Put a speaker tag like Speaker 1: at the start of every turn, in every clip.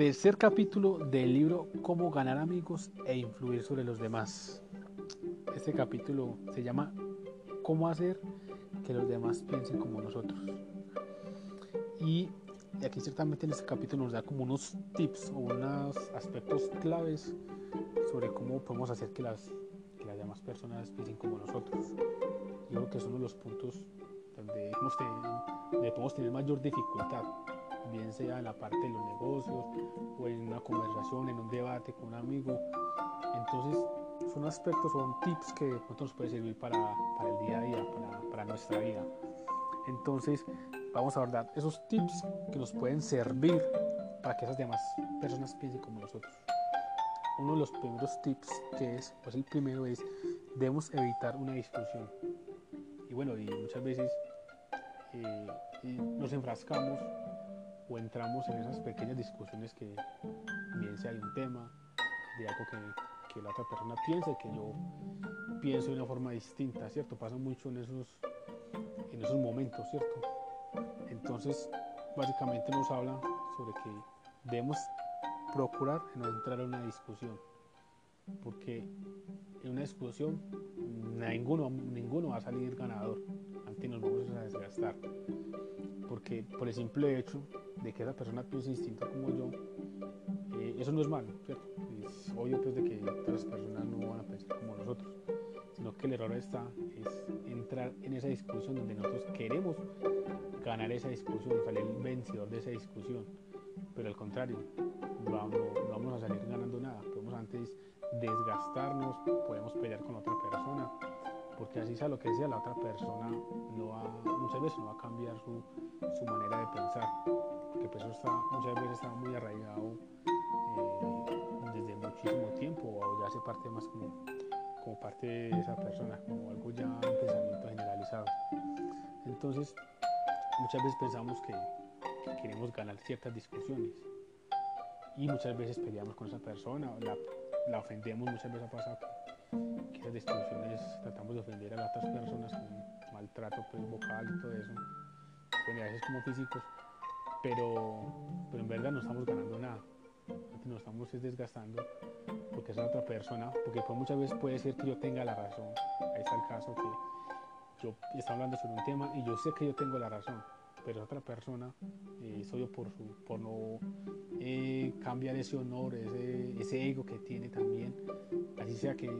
Speaker 1: tercer capítulo del libro Cómo ganar amigos e influir sobre los demás. Este capítulo se llama Cómo hacer que los demás piensen como nosotros. Y aquí ciertamente en este capítulo nos da como unos tips o unos aspectos claves sobre cómo podemos hacer que las, que las demás personas piensen como nosotros. Yo creo que son uno de los puntos donde, donde podemos tener mayor dificultad bien sea en la parte de los negocios o en una conversación, en un debate con un amigo. Entonces, son aspectos, son tips que nos puede servir para, para, el día a día, para, para, nuestra vida. Entonces, vamos a abordar esos tips que nos pueden servir para que esas demás personas piensen como nosotros. Uno de los primeros tips que es, pues el primero es, debemos evitar una discusión. Y bueno, y muchas veces eh, nos enfrascamos o entramos en esas pequeñas discusiones que bien sea hay un tema, de algo que, que la otra persona piense, que yo pienso de una forma distinta, ¿cierto? Pasa mucho en esos, en esos momentos, ¿cierto? Entonces, básicamente nos habla sobre que debemos procurar no entrar en una discusión, porque en una discusión ninguno, ninguno va a salir ganador, antes nos vamos a desgastar, porque por el simple hecho de que esa persona piense distinto como yo, eh, eso no es malo, ¿cierto? Es obvio pues de que otras personas no van a pensar como nosotros, sino que el error está es entrar en esa discusión donde nosotros queremos ganar esa discusión, salir vencedor de esa discusión, pero al contrario, no vamos, no vamos a salir ganando nada, podemos antes desgastarnos, podemos pelear con otra persona, porque así sea lo que sea, la otra persona muchas veces no va a cambiar su, manera de pensar que pues eso está, muchas veces está muy arraigado eh, desde muchísimo tiempo o ya hace parte más como, como parte de esa persona, como algo ya un pensamiento generalizado. Entonces, muchas veces pensamos que, queremos ganar ciertas discusiones y muchas veces peleamos con esa persona, la, la ofendemos, muchas veces ha pasado que, esas discusiones tratamos de ofender a las otras personas con maltrato pues, vocal y todo eso, bueno, a veces como físicos, pero, pero en verdad no estamos ganando nada. Nos estamos desgastando porque es otra persona, porque pues muchas veces puede ser que yo tenga la razón. Ahí está el caso que yo estoy hablando sobre un tema y yo sé que yo tengo la razón, pero otra persona, eh, soy yo por, su, por no eh, cambiar ese honor, ese, ese, ego que tiene también, sea que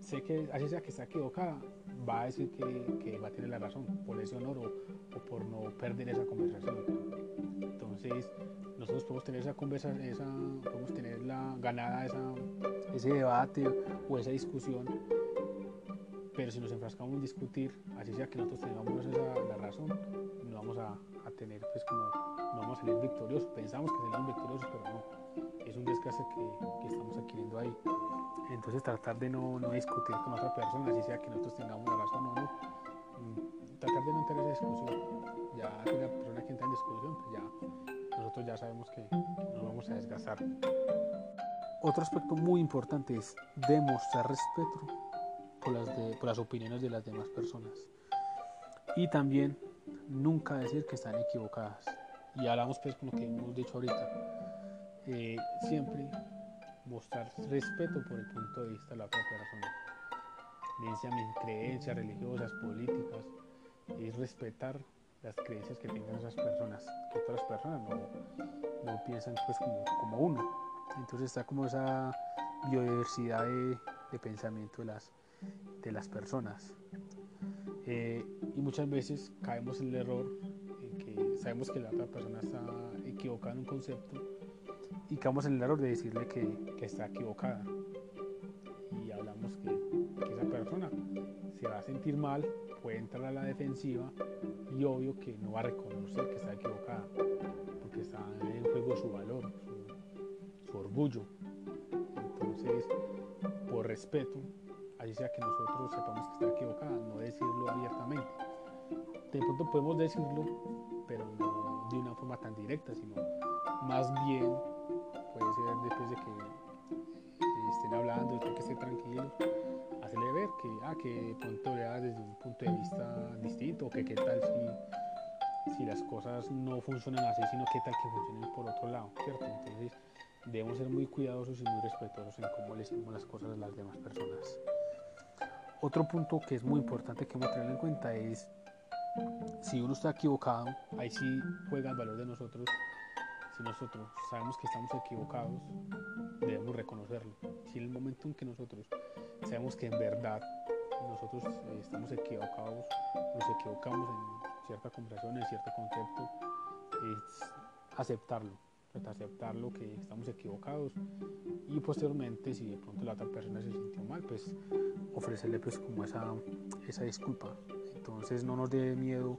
Speaker 1: sé que así sea que está equivocada, va a decir que, que va a tener la razón por ese honor o, o por no perder esa conversación. Entonces, nosotros podemos tener esa conversación, esa, podemos tener la ganada esa, ese debate o esa discusión, pero si nos enfrascamos en discutir, así sea que nosotros tengamos esa, la razón, no vamos a, a, tener, pues no vamos a salir victoriosos. Pensamos que salimos victoriosos, pero no. Es un desgaste que, estamos adquiriendo ahí. Entonces, tratar de no, no discutir con otra persona, así sea que nosotros tengamos la razón o no. Mm, tratar de no entrar en esa discusión. Ya que la persona que entra en discusión, pues ya nosotros ya sabemos que nos vamos a desgastar. Otro aspecto muy importante es demostrar respeto por las, por las opiniones de las demás personas. Y también nunca decir que están equivocadas. Y hablamos pues con lo que hemos dicho ahorita. Eh, siempre mostrar respeto por el punto de vista de la otra persona. Bien creencias religiosas, políticas, es respetar las creencias que tengan esas personas, que otras personas no, piensan pues como, como, uno. Entonces está como esa biodiversidad de, de pensamiento de las, de las personas. Eh, y muchas veces caemos en el error en que sabemos que la otra persona está equivocada en un concepto y caemos en el error de decirle que, está equivocada. Y hablamos que, que esa persona se va a sentir mal, puede entrar a la defensiva y obvio que no va a reconocer que está equivocada, porque está en juego su valor, su, orgullo. Entonces, por respeto, así sea que nosotros sepamos que está equivocada, no decirlo abiertamente. De pronto podemos decirlo, pero no de una forma tan directa, sino más bien después de que estén hablando, después que esté tranquilo hacerle ver que, ah, que pronto vea desde un punto de vista distinto, que qué tal si, si las cosas no funcionan así, sino qué tal que funcionen por otro lado, ¿cierto? Entonces debemos ser muy cuidadosos y muy respetuosos en cómo le decimos las cosas a las demás personas. Otro punto que es muy importante que hemos tener en cuenta es si uno está equivocado, ahí sí juega el valor de nosotros. Si nosotros sabemos que estamos equivocados, debemos reconocerlo. Si en el momento en que nosotros sabemos que en verdad nosotros eh, estamos equivocados, nos equivocamos en cierta conversación, en cierto concepto, es aceptarlo, aceptarlo que estamos equivocados y posteriormente si de pronto la otra persona se sintió mal, pues ofrecerle pues como esa, esa disculpa. Entonces no nos dé miedo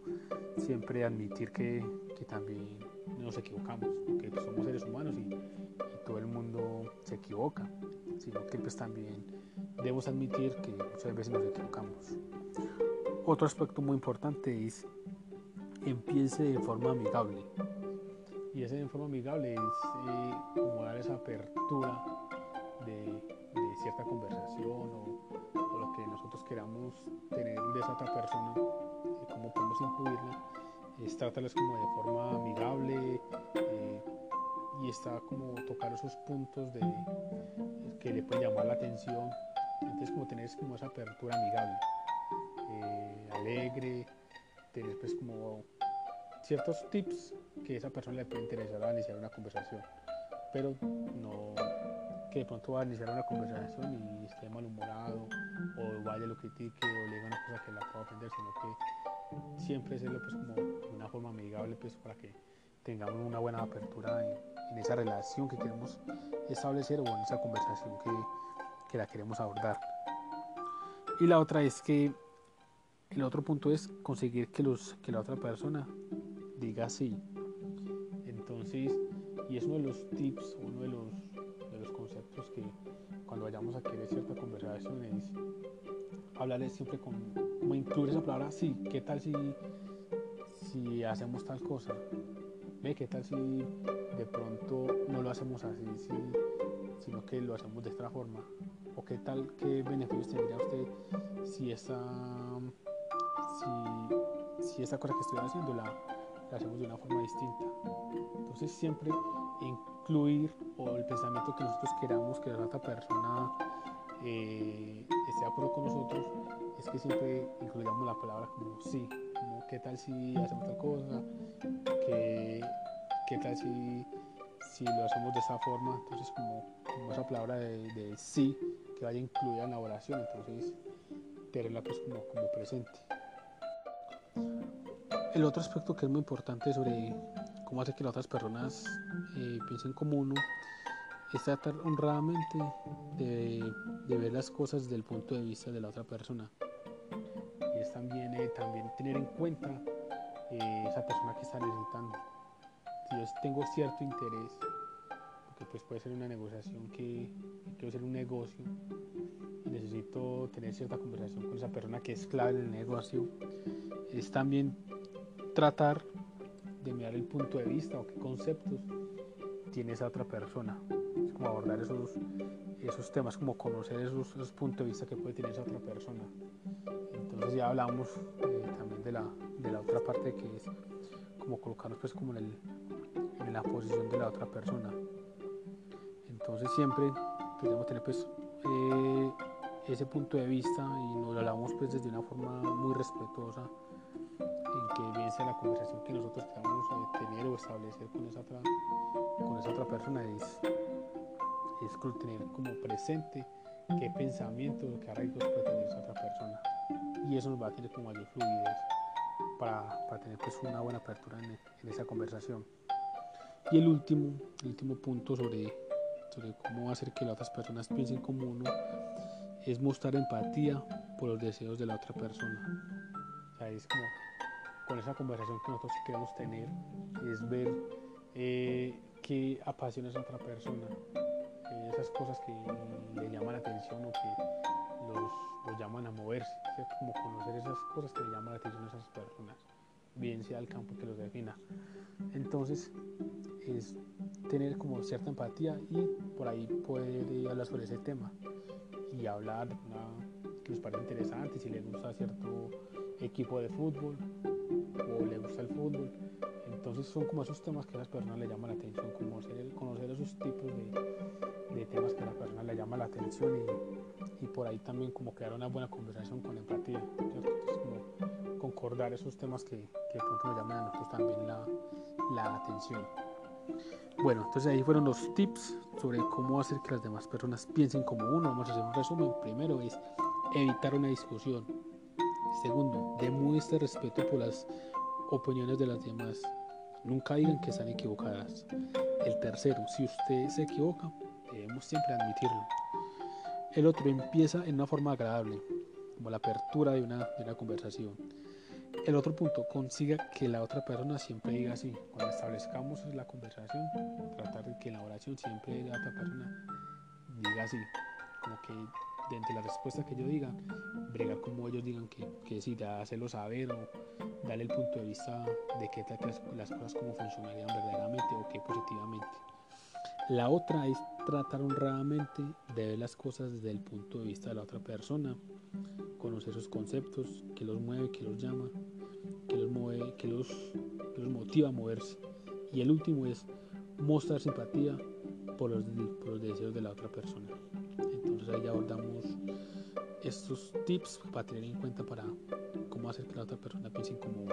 Speaker 1: siempre admitir que, que también nos equivocamos, que somos seres humanos y, todo el mundo se equivoca, sino que pues también debemos admitir que muchas veces nos equivocamos. Otro aspecto muy importante es empiece de forma amigable. Y ese de forma amigable es eh, como dar esa apertura de, cierta conversación o, lo que nosotros queramos tener de esa otra persona, cómo podemos incluirla, es tratarles como de forma amigable eh, y está como tocar esos puntos de, que le pueden llamar la atención. Entonces como tener como esa apertura amigable, eh, alegre, tener pues como ciertos tips que a esa persona le puede interesar a iniciar una conversación, pero no que de pronto va a iniciar una conversación y esté malhumorado o vaya lo critique o le diga una cosa que la pueda aprender, sino que siempre hacerlo pues como una forma amigable pues para que tengamos una buena apertura en, en esa relación que queremos establecer o en esa conversación que, que la queremos abordar. Y la otra es que el otro punto es conseguir que, los, que la otra persona diga sí. Entonces, y es uno de los tips, uno de los, de los conceptos que cuando vayamos a querer cierta conversación es hablarles siempre con, como incluir esa palabra sí, ¿qué tal si, si hacemos tal cosa? ¿Ve? ¿Qué tal si de pronto no lo hacemos así, si, sino que lo hacemos de esta forma? ¿O qué tal, qué beneficios tendría usted si esa, si esa cosa que estoy haciendo la, la hacemos de una forma distinta? Entonces siempre incluir o el pensamiento que nosotros queramos que la otra persona eh, esté de acuerdo con nosotros es que siempre incluyamos la palabra como sí, como qué tal si hacemos tal cosa, qué, qué tal si, si lo hacemos de esa forma, entonces como, esa palabra de, sí que vaya incluida en la oración, entonces tenerla pues como, como presente. El otro aspecto que es muy importante sobre cómo hacer que las otras personas eh, piensen como uno es tratar honradamente de, ver las cosas desde el punto de vista de la otra persona. Y es también, eh, también tener en cuenta eh, esa persona que está necesitando. Si yo tengo cierto interés, porque pues puede ser una negociación que quiero hacer un negocio necesito tener cierta conversación con esa persona que es clave en el negocio, es también tratar de mirar el punto de vista o qué conceptos tiene esa otra persona. Como abordar esos, esos temas, como conocer esos, puntos de vista que puede tener esa otra persona. Entonces ya hablamos eh, también de la, de la otra parte que es como colocarnos pues como en, la posición de la otra persona. Entonces siempre debemos tener pues eh, ese punto de vista y nos lo hablamos pues desde una forma muy respetuosa en que bien sea la conversación que nosotros queramos eh, tener o establecer con esa otra, con esa otra persona es, es tener como presente qué pensamientos qué arraigos puede tener esa otra persona. Y eso nos va a tener como mayor fluidez para, para tener pues una buena apertura en, esa conversación. Y el último, último punto sobre, sobre cómo hacer que las otras personas piensen como uno es mostrar empatía por los deseos de la otra persona. O sea, es como con esa conversación que nosotros queremos tener, es ver eh, qué apasiona esa otra persona, esas cosas que le llaman la atención o que los, los llaman a moverse, ¿cierto? como conocer esas cosas que le llaman la atención a esas personas, bien sea el campo que los defina. Entonces, es tener como cierta empatía y por ahí poder hablar sobre ese tema y hablar que nos parece interesante, si le gusta cierto equipo de fútbol o le gusta el fútbol, Entonces son como esos temas que a las personas le llaman la atención, como conocer esos tipos de, de, temas que a las personas le llaman la atención y, y, por ahí también como crear una buena conversación con empatía, como concordar esos temas que, que pronto nos llaman a nosotros también la, la atención. Bueno, entonces ahí fueron los tips sobre cómo hacer que las demás personas piensen como uno. Vamos a hacer un resumen. Primero es evitar una discusión. Segundo, demuestre respeto por las opiniones de las demás. Nunca digan que están equivocadas. El tercero, si usted se equivoca, debemos siempre admitirlo. El otro empieza en una forma agradable, como la apertura de una, de una conversación. El otro punto, consiga que la otra persona siempre diga así. Cuando establezcamos la conversación, tratar de que en la oración siempre la otra persona diga así. Como que de la respuesta que yo diga, bregar como ellos digan que, que sí, hacerlo saber o darle el punto de vista de qué tal las, cosas como funcionarían verdaderamente o qué positivamente. La otra es tratar honradamente de ver las cosas desde el punto de vista de la otra persona, conocer sus conceptos, qué los mueve, qué los llama, qué los, mueve, qué los, motiva a moverse. Y el último es mostrar simpatía por los, deseos de la otra persona. Entonces ahí abordamos estos tips para tener en cuenta para cómo hacer que la otra persona piense como